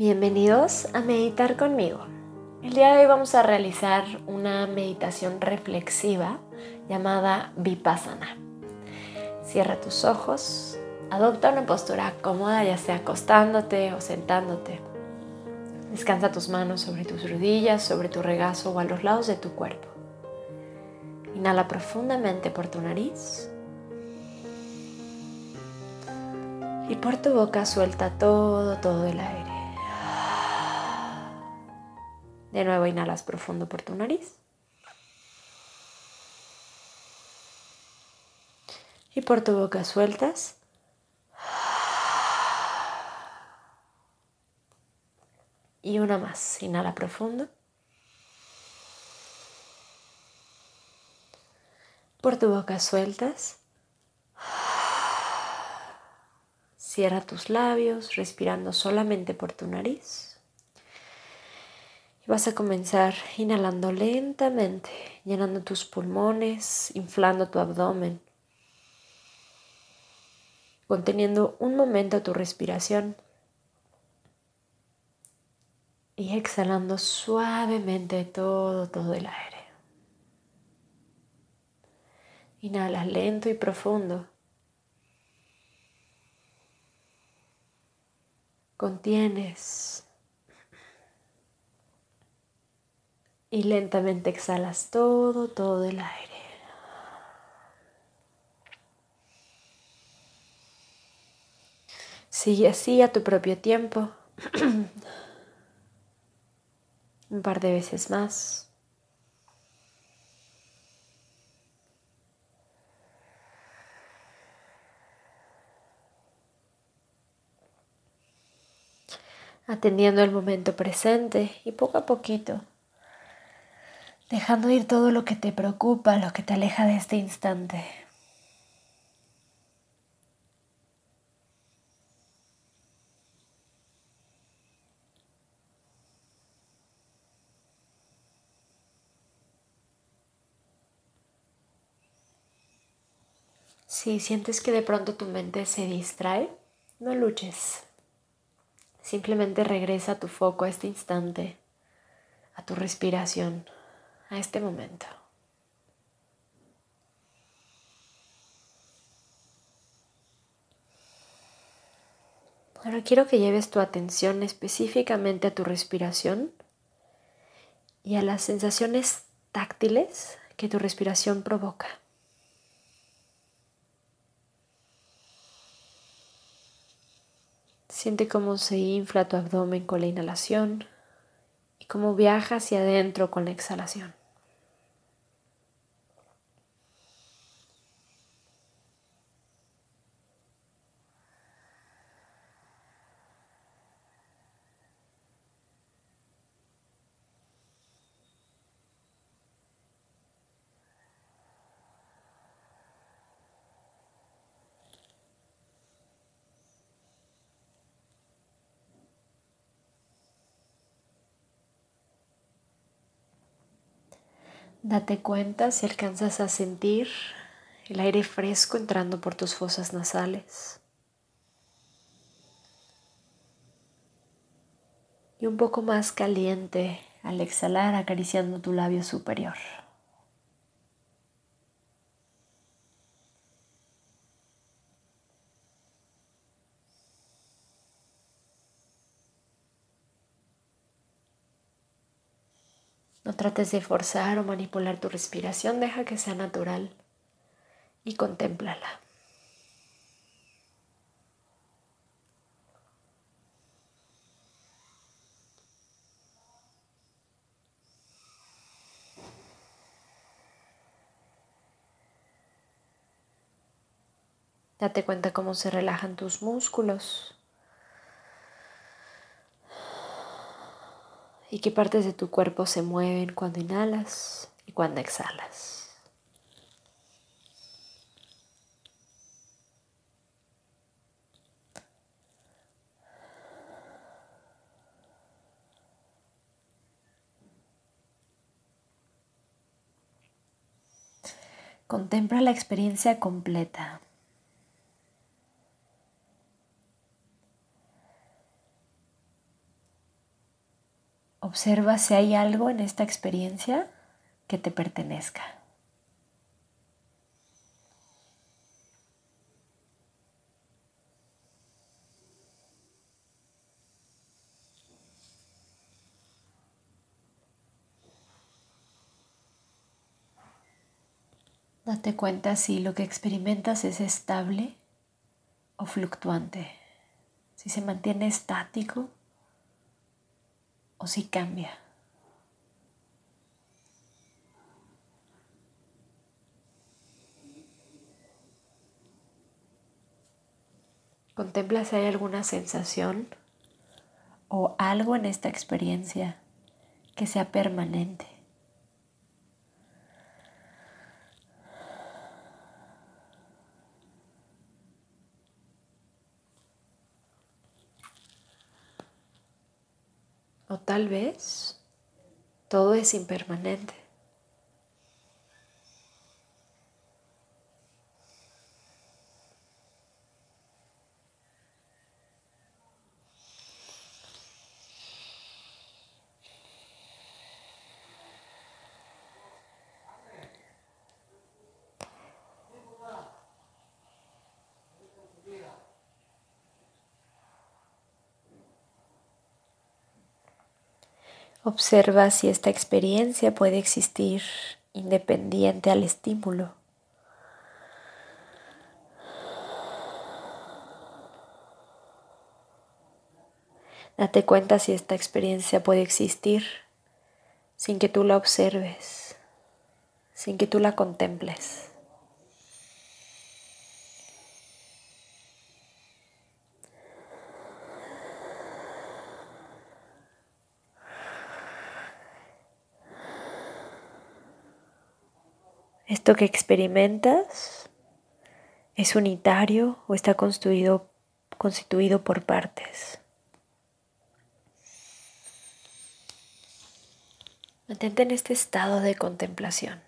Bienvenidos a meditar conmigo. El día de hoy vamos a realizar una meditación reflexiva llamada Vipassana. Cierra tus ojos, adopta una postura cómoda, ya sea acostándote o sentándote. Descansa tus manos sobre tus rodillas, sobre tu regazo o a los lados de tu cuerpo. Inhala profundamente por tu nariz. Y por tu boca suelta todo, todo el aire. De nuevo inhalas profundo por tu nariz. Y por tu boca sueltas. Y una más. Inhala profundo. Por tu boca sueltas. Cierra tus labios respirando solamente por tu nariz. Vas a comenzar inhalando lentamente, llenando tus pulmones, inflando tu abdomen, conteniendo un momento tu respiración y exhalando suavemente todo, todo el aire. Inhala lento y profundo. Contienes Y lentamente exhalas todo, todo el aire. Sigue así a tu propio tiempo. Un par de veces más. atendiendo el momento presente y poco a poquito dejando ir todo lo que te preocupa, lo que te aleja de este instante. Si sientes que de pronto tu mente se distrae, no luches. Simplemente regresa tu foco a este instante, a tu respiración a este momento. Ahora quiero que lleves tu atención específicamente a tu respiración y a las sensaciones táctiles que tu respiración provoca. Siente cómo se infla tu abdomen con la inhalación y cómo viaja hacia adentro con la exhalación. Date cuenta si alcanzas a sentir el aire fresco entrando por tus fosas nasales. Y un poco más caliente al exhalar acariciando tu labio superior. No trates de forzar o manipular tu respiración, deja que sea natural y contémplala. Date cuenta cómo se relajan tus músculos. Y qué partes de tu cuerpo se mueven cuando inhalas y cuando exhalas. Contempla la experiencia completa. Observa si hay algo en esta experiencia que te pertenezca. Date cuenta si lo que experimentas es estable o fluctuante, si se mantiene estático o si cambia. Contempla si hay alguna sensación o algo en esta experiencia que sea permanente. O tal vez todo es impermanente. Observa si esta experiencia puede existir independiente al estímulo. Date cuenta si esta experiencia puede existir sin que tú la observes, sin que tú la contemples. ¿Esto que experimentas es unitario o está constituido, constituido por partes? Mantente en este estado de contemplación.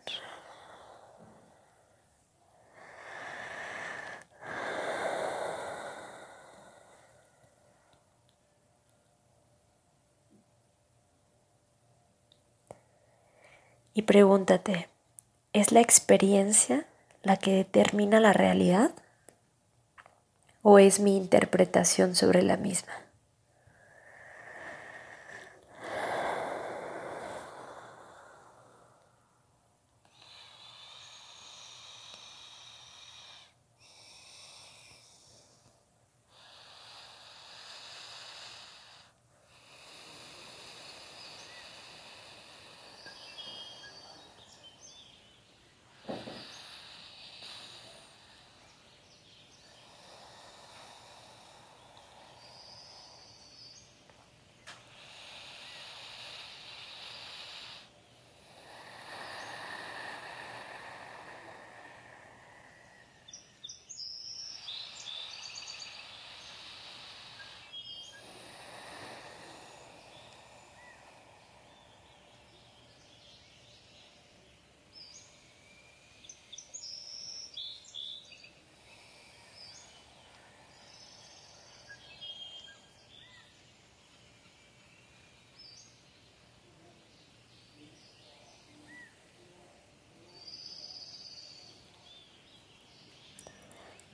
Y pregúntate, ¿Es la experiencia la que determina la realidad? ¿O es mi interpretación sobre la misma?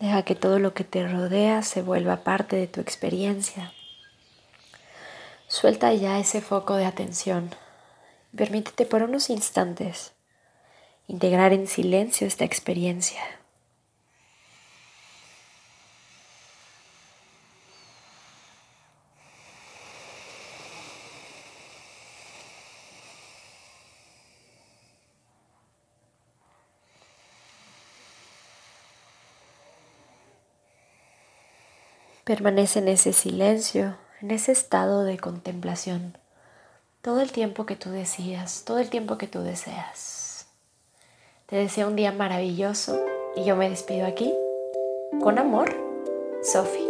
Deja que todo lo que te rodea se vuelva parte de tu experiencia. Suelta ya ese foco de atención. Permítete por unos instantes integrar en silencio esta experiencia. Permanece en ese silencio, en ese estado de contemplación, todo el tiempo que tú decías, todo el tiempo que tú deseas. Te deseo un día maravilloso y yo me despido aquí. Con amor, Sophie.